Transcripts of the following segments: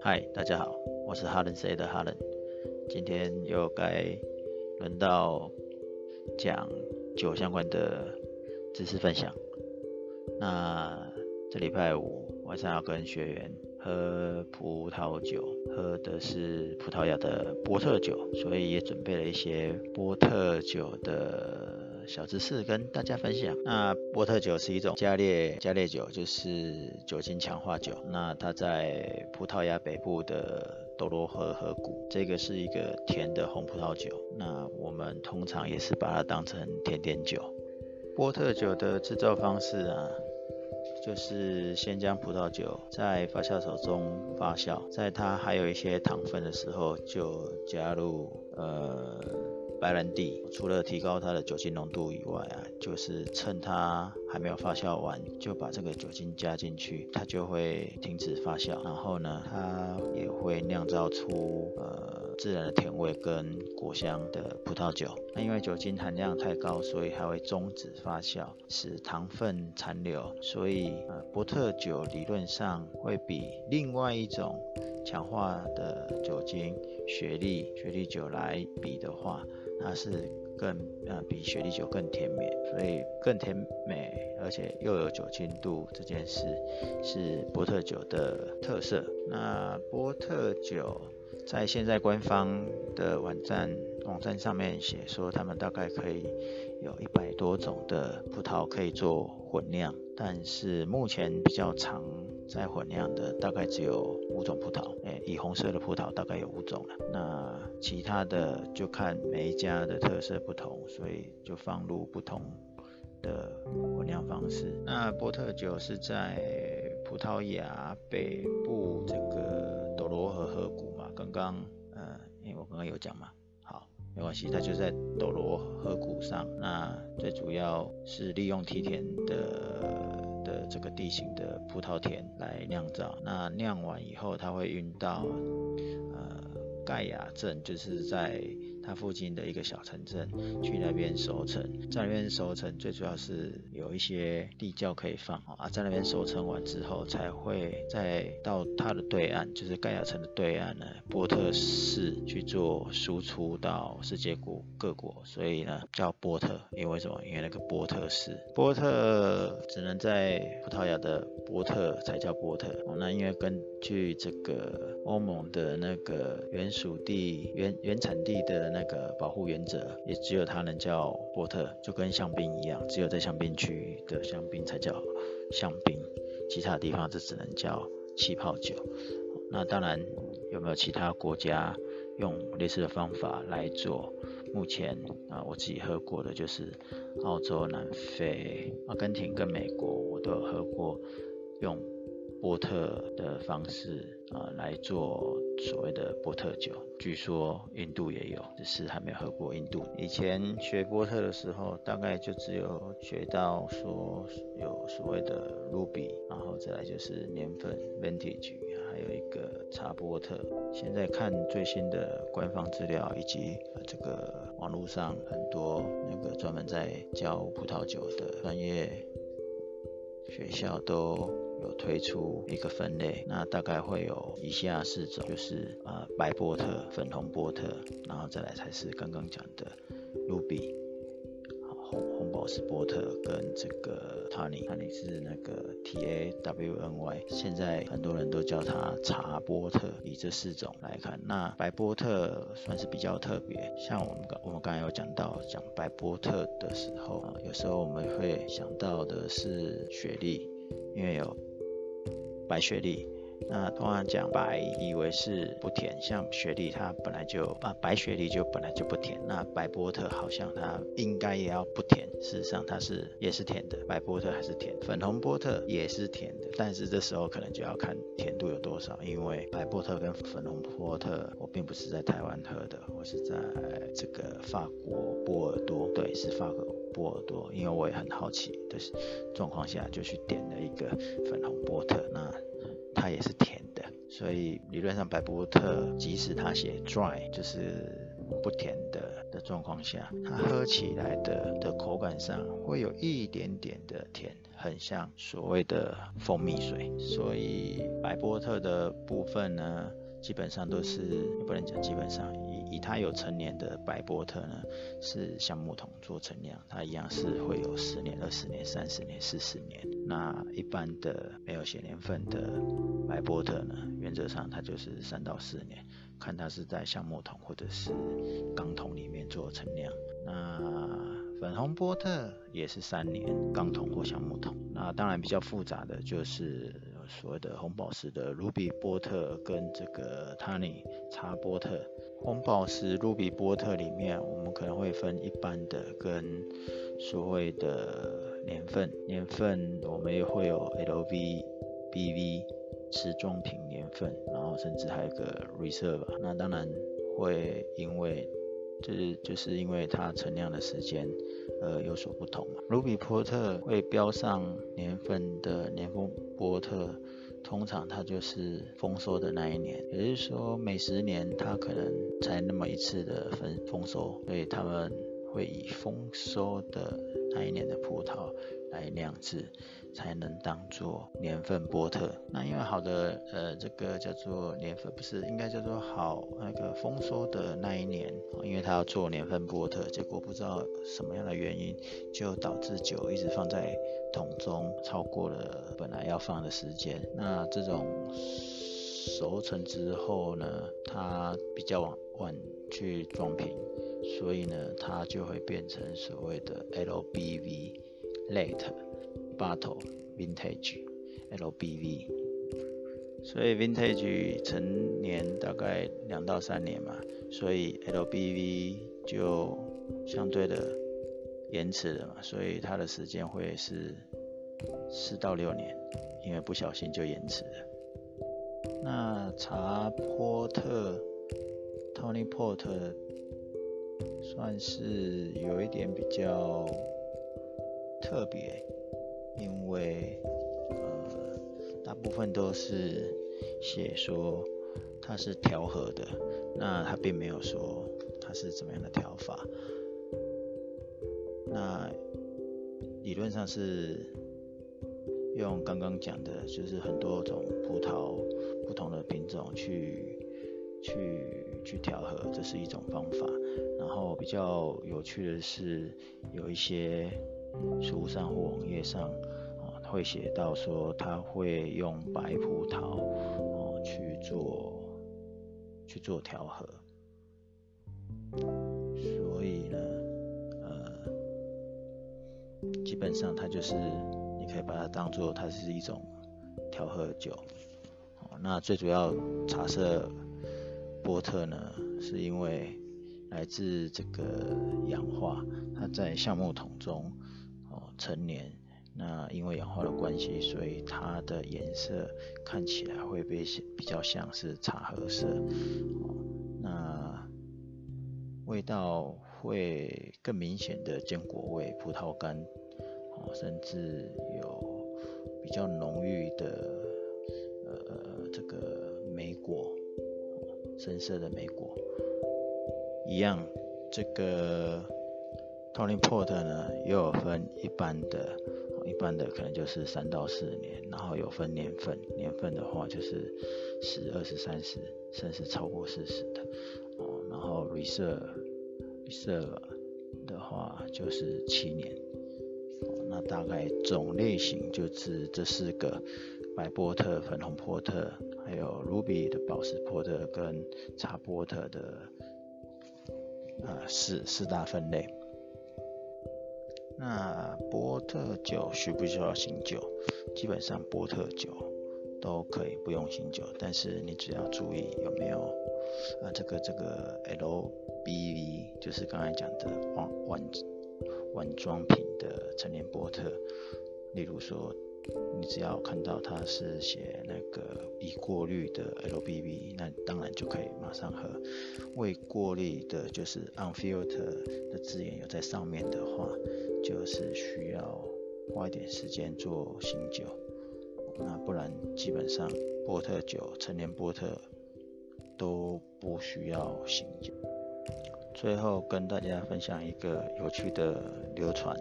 嗨，大家好，我是哈伦 C 的哈伦，今天又该轮到讲酒相关的知识分享。那这礼拜五晚上要跟学员喝葡萄酒，喝的是葡萄牙的波特酒，所以也准备了一些波特酒的。小知识跟大家分享。那波特酒是一种加烈加烈酒，就是酒精强化酒。那它在葡萄牙北部的多罗河河谷，这个是一个甜的红葡萄酒。那我们通常也是把它当成甜点酒。波特酒的制造方式啊，就是先将葡萄酒在发酵手中发酵，在它还有一些糖分的时候，就加入呃。白兰地除了提高它的酒精浓度以外啊，就是趁它还没有发酵完，就把这个酒精加进去，它就会停止发酵。然后呢，它也会酿造出呃自然的甜味跟果香的葡萄酒。那因为酒精含量太高，所以它会终止发酵，使糖分残留。所以呃波特酒理论上会比另外一种强化的酒精雪莉雪莉酒来比的话。它是更呃比雪莉酒更甜美，所以更甜美，而且又有酒精度，这件事是波特酒的特色。那波特酒在现在官方的网站网站上面写说，他们大概可以有一百多种的葡萄可以做混酿，但是目前比较常在混酿的大概只有五种葡萄，诶，以红色的葡萄大概有五种了。那其他的就看每一家的特色不同，所以就放入不同的混酿方式。那波特酒是在葡萄牙北部这个斗罗河河谷嘛？刚刚呃，因为我刚刚有讲嘛，好，没关系，它就在斗罗河谷上。那最主要是利用梯田的。的这个地形的葡萄田来酿造，那酿完以后，它会运到呃盖亚镇，就是在。它附近的一个小城镇，去那边收成，在那边收成，最主要是有一些地窖可以放啊，在那边收成完之后，才会再到它的对岸，就是盖亚城的对岸呢，波特市去做输出到世界国各国，所以呢叫波特，因为什么？因为那个波特市，波特只能在葡萄牙的波特才叫波特，那因为根据这个欧盟的那个原属地原原产地的。那个保护原则，也只有它能叫波特，就跟香槟一样，只有在香槟区的香槟才叫香槟，其他地方就只能叫气泡酒。那当然有没有其他国家用类似的方法来做？目前啊，我自己喝过的就是澳洲、南非、阿根廷跟美国，我都有喝过用。波特的方式啊来做所谓的波特酒，据说印度也有，只是还没有喝过印度。以前学波特的时候，大概就只有学到说有所谓的 Ruby，然后再来就是年份 Vintage，还有一个茶波特。现在看最新的官方资料以及这个网络上很多那个专门在教葡萄酒的专业学校都。有推出一个分类，那大概会有以下四种，就是呃白波特、粉红波特，然后再来才是刚刚讲的 Ruby，红红宝石波特跟这个 Tony，Tony 是那个 T A W N Y，现在很多人都叫它茶波特。以这四种来看，那白波特算是比较特别，像我们刚我们刚才有讲到讲白波特的时候，有时候我们会想到的是雪莉，因为有白雪莉，那通常讲白，以为是不甜，像雪莉它本来就啊，白雪莉就本来就不甜，那白波特好像它应该也要不甜，事实上它是也是甜的，白波特还是甜，粉红波特也是甜的，但是这时候可能就要看甜度有多少，因为白波特跟粉红波特，我并不是在台湾喝的，我是在这个法国波尔多，对，是法国。波尔多，因为我也很好奇的状况下就去点了一个粉红波特，那。它也是甜的。所以理论上白波特即使它写 dry，就是不甜的的状况下，它喝起来的的口感上会有一点点的甜，很像所谓的蜂蜜水。所以白波特的部分呢，基本上都是不能讲基本上。以它有成年的白波特呢，是橡木桶做成酿，它一样是会有十年、二十年、三十年、四十年。那一般的没有写年份的白波特呢，原则上它就是三到四年，看它是在橡木桶或者是钢桶里面做成酿。那粉红波特也是三年，钢桶或橡木桶。那当然比较复杂的就是所谓的红宝石的 Ruby 波特跟这个 Tani 茶波特。红宝石 Ruby 波特里面，我们可能会分一般的跟所谓的年份。年份我们也会有 LV、BV 瓷装品年份，然后甚至还有个 Reserve。那当然会因为就是就是因为它陈酿的时间，呃有所不同嘛。卢比波特会标上年份的年份波特，通常它就是丰收的那一年，也就是说每十年它可能才那么一次的丰丰收，所以他们会以丰收的那一年的葡萄来酿制。才能当做年份波特。那因为好的，呃，这个叫做年份，不是应该叫做好那个丰收的那一年，因为他要做年份波特，结果不知道什么样的原因，就导致酒一直放在桶中，超过了本来要放的时间。那这种熟成之后呢，它比较晚晚去装瓶，所以呢，它就会变成所谓的 LBV late。Bottle Vintage LBV，所以 Vintage 成年大概两到三年嘛，所以 LBV 就相对的延迟了嘛，所以它的时间会是四到六年，因为不小心就延迟了。那查波特，Tony Port 算是有一点比较特别。因为呃，大部分都是写说它是调和的，那它并没有说它是怎么样的调法。那理论上是用刚刚讲的，就是很多种葡萄不同的品种去去去调和，这是一种方法。然后比较有趣的是，有一些。书上或网页上，会写到说他会用白葡萄，哦，去做去做调和，所以呢，呃，基本上它就是你可以把它当做它是一种调和酒，哦，那最主要茶色波特呢，是因为来自这个氧化，它在橡木桶中。哦陈年，那因为氧化的关系，所以它的颜色看起来会被比较像是茶褐色，那味道会更明显的坚果味、葡萄干，甚至有比较浓郁的呃这个梅果，深色的梅果，一样这个。Tony Port 呢，又有分一般的，一般的可能就是三到四年，然后有分年份，年份的话就是十、二十、三十，甚至超过四十的，哦，然后 Reserve，Reserve 的话就是七年，那大概种类型就是这四个：白波特、粉红波特，还有 Ruby 的宝石波特跟茶波特的，呃，四四大分类。那波特酒需不需要醒酒？基本上波特酒都可以不用醒酒，但是你只要注意有没有啊这个这个 LBV，就是刚才讲的晚晚晚装品的陈年波特，例如说你只要看到它是写那个已过滤的 LBV，那当然就可以马上喝。未过滤的就是 unfiltered 的字眼有在上面的话。就是需要花一点时间做醒酒，那不然基本上波特酒、陈年波特都不需要醒酒。最后跟大家分享一个有趣的流传，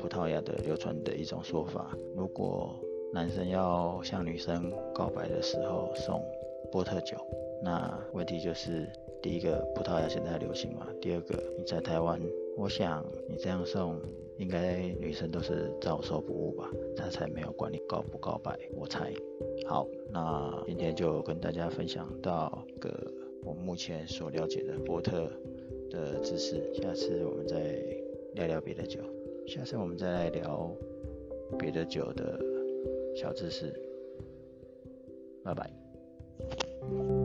葡萄牙的流传的一种说法：如果男生要向女生告白的时候送波特酒，那问题就是第一个葡萄牙现在流行嘛，第二个你在台湾，我想你这样送，应该女生都是照收不误吧，他才没有管你告不告白，我猜。好，那今天就跟大家分享到个我目前所了解的波特。的知识，下次我们再聊聊别的酒。下次我们再来聊别的酒的小知识。拜拜。